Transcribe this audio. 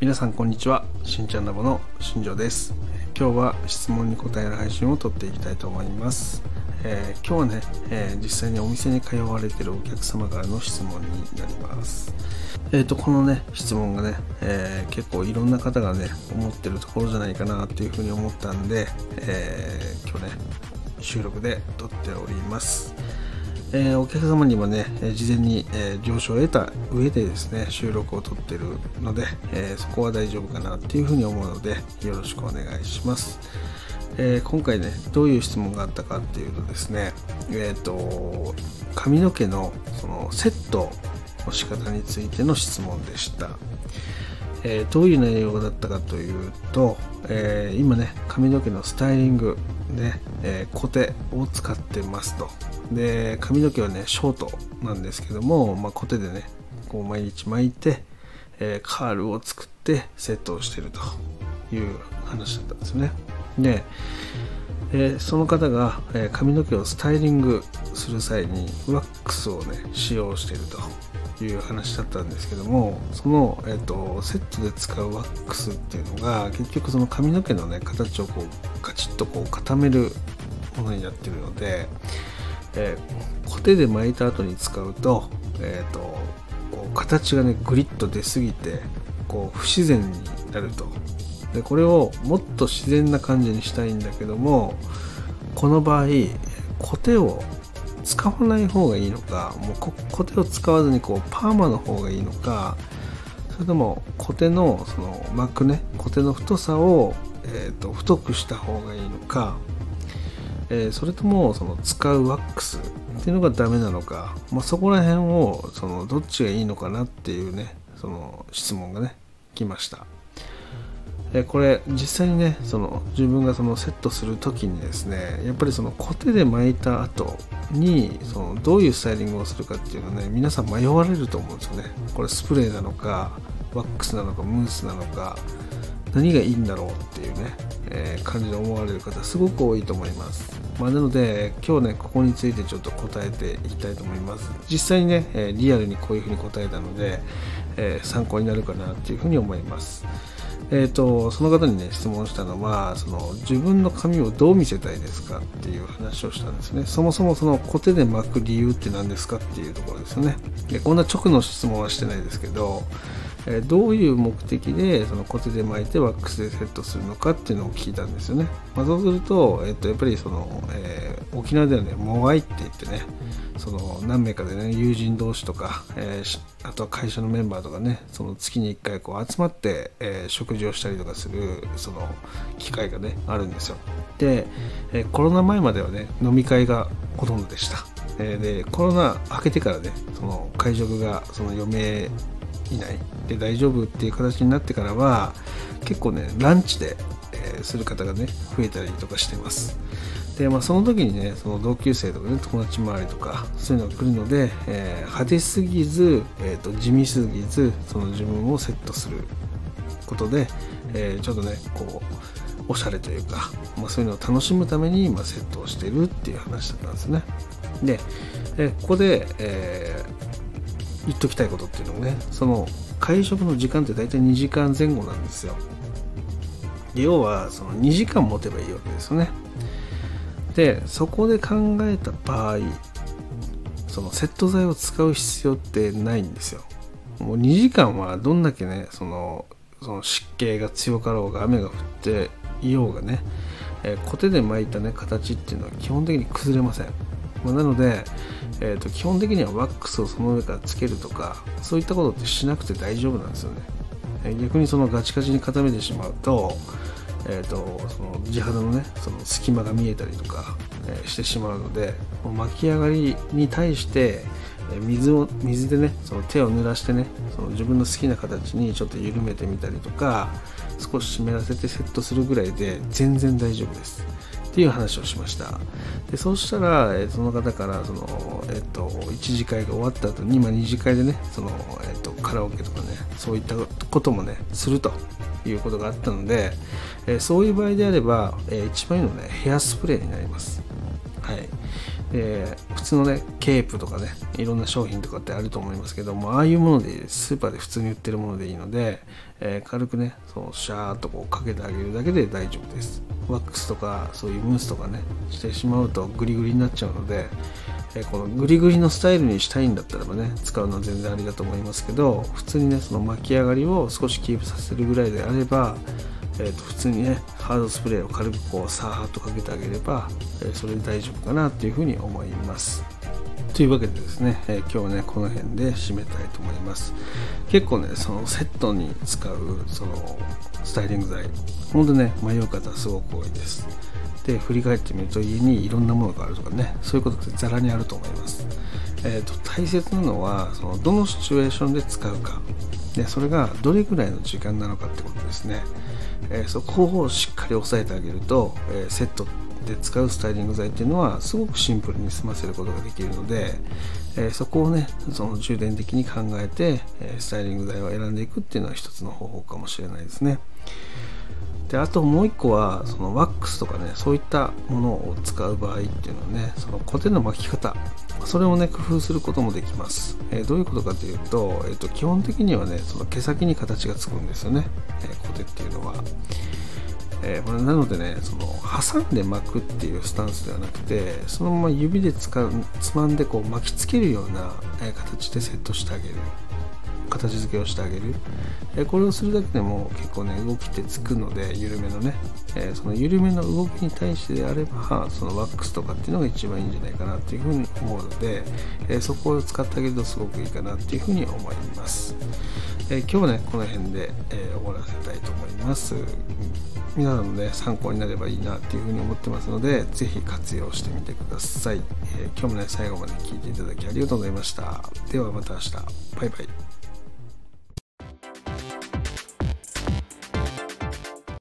皆さんこんにちは。しんちゃんラボの新庄です。今日は質問に答える配信を撮っていきたいと思います、えー今日はね、えー実際にお店に通われているお客様からの質問になります。えー、とこのね質問がね、え結構いろんな方がね思ってるところじゃないかなっていうふうに思ったんで、え今日ね収録で撮っております。えーお客様にもね、えー事前に、えー了承を得た上でですね、収録を撮ってるので、えそこは大丈夫かなっていうふうに思うので、よろしくお願いします。え今回ね、どういう質問があったかっていうとですね、えっ、と、髪の毛のそのセットの仕方についての質問でした。えどういう内容だったかというと、え今ね髪の毛のスタイリングで、えーコテを使ってますと。で髪の毛はねショートなんですけども、まあ、コテでねこう毎日巻いて、えーカールを作ってセットをしてるという話だったんですね。で、えーその方が、えー髪の毛をスタイリングする際にワックスをね使用しているという話だったんですけどもその、えー、とセットで使うワックスっていうのが結局その髪の毛のね形をこうガチッとこう固めるものになってるので、えーコテで巻いた後に使うと,、えー、とこう形がねグリッと出すぎてこう不自然になると。でこれをもっと自然な感じにしたいんだけどもこの場合コテを使わない方がいいのかもうこコテを使わずにこうパーマの方がいいのかそれともコテのその巻くねコテの太さを、えー、と太くした方がいいのか、えーそれともその使うワックスっていうのがダメなのか、まあ、そこら辺をそのどっちがいいのかなっていうねその質問がね来ました。えこれ実際にねその自分がそのセットする時にですねやっぱりそのコテで巻いた後にそのどういうスタイリングをするかっていうのね皆さん迷われると思うんですよね。これスプレーなのかワックスなのかムースなのか何がいいんだろうっていうね、えー感じで思われる方すごく多いと思います、まあ、なので今日ねここについてちょっと答えていきたいと思います。実際にね、えリアルにこういうふうに答えたので、えー参考になるかなっていうふうに思います。えー、とその方にね質問したのはその自分の髪をどう見せたいですかっていう話をしたんですね。そもそもそのコテで巻く理由って何ですかっていうところですよね。でこんな直の質問はしてないですけど、えーどういう目的でそのコテで巻いてワックスでセットするのかっていうのを聞いたんですよね、まあ、そうすると,、えー、とやっぱりその、え沖縄ではねモガイって言ってねその何名かでね友人同士とか、えーしあとは会社のメンバーとかねその月に1回こう集まって、えー食事をしたりとかするその機会がねあるんですよ。で、えーコロナ前まではね飲み会がほとんどでした、えーでコロナ明けてからねその会食がその余命以内で大丈夫っていう形になってからは結構ねランチで、えーする方がね増えたりとかしてますで、まあ、その時にねその同級生とかね友達周りとかそういうのが来るので、えー派手すぎず、えーと地味すぎずその自分をセットすることで、えーちょっとねこうおしゃれというか、まあ、そういうのを楽しむために、ま、セットをしてるっていう話だったんですね。で、えーここで、えー言っときたいことっていうのもねその会食の時間って大体2時間前後なんですよ。要はその2時間持てばいいわけですよね。でそこで考えた場合そのセット剤を使う必要ってないんですよ。もう2時間はどんだけねそのその湿気が強かろうが雨が降っていようがね、えーコテで巻いたね形っていうのは基本的に崩れません、まあなので、えーと基本的にはワックスをその上からつけるとかそういったことってしなくて大丈夫なんですよね。えー逆にそのガチガチに固めてしまうと,、えー、とその地肌のねその隙間が見えたりとか、えーしてしまうのでもう巻き上がりに対してえー水を水でねその手を濡らしてねその自分の好きな形にちょっと緩めてみたりとか少し湿らせてセットするぐらいで全然大丈夫です。っていう話をしました。でそうしたら、えその方からその、えっと1次会が終わった後に、まあ、2次会でねその、えっとカラオケとかねそういったこともねするということがあったので、えーそういう場合であれば、えー一番いいのはねヘアスプレーになります。はい。えー、普通のねケープとかねいろんな商品とかってあると思いますけどもああいうものでスーパーで普通に売ってるものでいいので、えー、軽くねそうシャーっとこうかけてあげるだけで大丈夫です。ワックスとかそういうムースとかねしてしまうとグリグリになっちゃうので、えー、このグリグリのスタイルにしたいんだったらばね使うのは全然ありだと思いますけど普通にねその巻き上がりを少しキープさせるぐらいであればえー、と普通にねハードスプレーを軽くこうサーッとかけてあげれば、え、それで大丈夫かなというふうに思います。というわけでですね、えー、今日はねこの辺で締めたいと思います。結構ねそのセットに使うそのスタイリング剤ほんとね迷う方すごく多いです。で振り返ってみると家にいろんなものがあるとかねそういうことってざらにあると思います、えーと、大切なのはそのどのシチュエーションで使うか。でそれがどれぐらいの時間なのかってことですね。えー、そこをしっかり押さえてあげると、えー、セットってで使うスタイリング剤っていうのはすごくシンプルに済ませることができるので、えー、そこをねその重点的に考えて、えスタイリング剤を選んでいくっていうのは一つの方法かもしれないですね。であともう一個はそのワックスとかねそういったものを使う場合っていうのはねそのコテの巻き方それをね工夫することもできます、えー、どういうことかというと,、えーと、基本的にはねその毛先に形がつくんですよね、えー、コテっていうのは、えー、これなのでねその挟んで巻くっていうスタンスではなくてそのまま指でつかつまんでこう巻きつけるような、形でセットしてあげる。形付けをしてあげる、えこれをするだけでも結構ね動きってつくので緩めのね、えその緩めの動きに対してであればそのワックスとかっていうのが一番いいんじゃないかなっていうふうに思うので、えそこを使ってあげるとすごくいいかなっていうふうに思います、え今日はねこの辺で、え終わらせたいと思います。皆さんのね参考になればいいなっていうふうに思ってますので是非活用してみてください、え今日もね最後まで聞いていただきありがとうございました。ではまた明日。バイバイ。